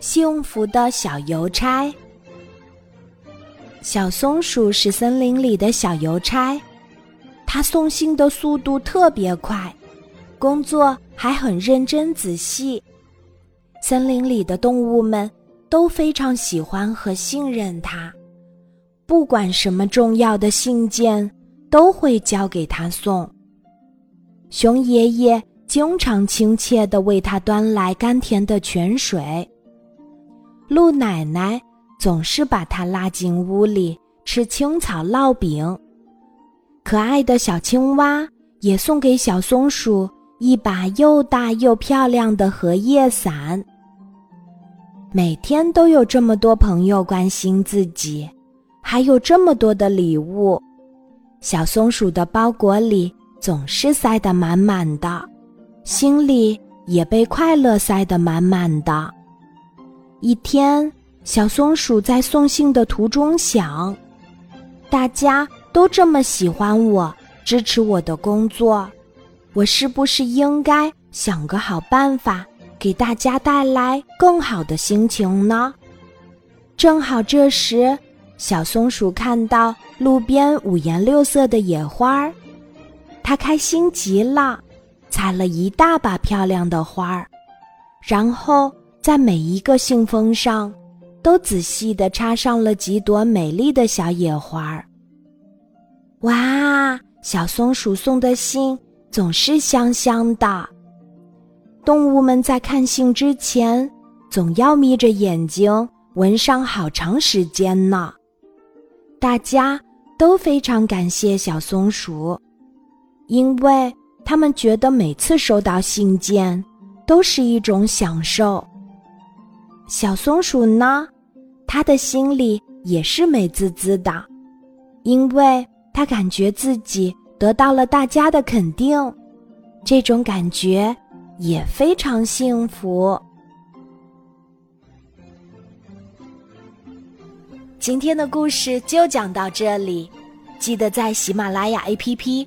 幸福的小邮差。小松鼠是森林里的小邮差，它送信的速度特别快，工作还很认真仔细。森林里的动物们都非常喜欢和信任它，不管什么重要的信件，都会交给他送。熊爷爷经常亲切地为他端来甘甜的泉水。鹿奶奶总是把它拉进屋里吃青草烙饼，可爱的小青蛙也送给小松鼠一把又大又漂亮的荷叶伞。每天都有这么多朋友关心自己，还有这么多的礼物，小松鼠的包裹里总是塞得满满的，心里也被快乐塞得满满的。一天，小松鼠在送信的途中想：大家都这么喜欢我，支持我的工作，我是不是应该想个好办法，给大家带来更好的心情呢？正好这时，小松鼠看到路边五颜六色的野花儿，它开心极了，采了一大把漂亮的花儿，然后。在每一个信封上，都仔细的插上了几朵美丽的小野花儿。哇，小松鼠送的信总是香香的。动物们在看信之前，总要眯着眼睛闻上好长时间呢。大家都非常感谢小松鼠，因为他们觉得每次收到信件都是一种享受。小松鼠呢，它的心里也是美滋滋的，因为它感觉自己得到了大家的肯定，这种感觉也非常幸福。今天的故事就讲到这里，记得在喜马拉雅 APP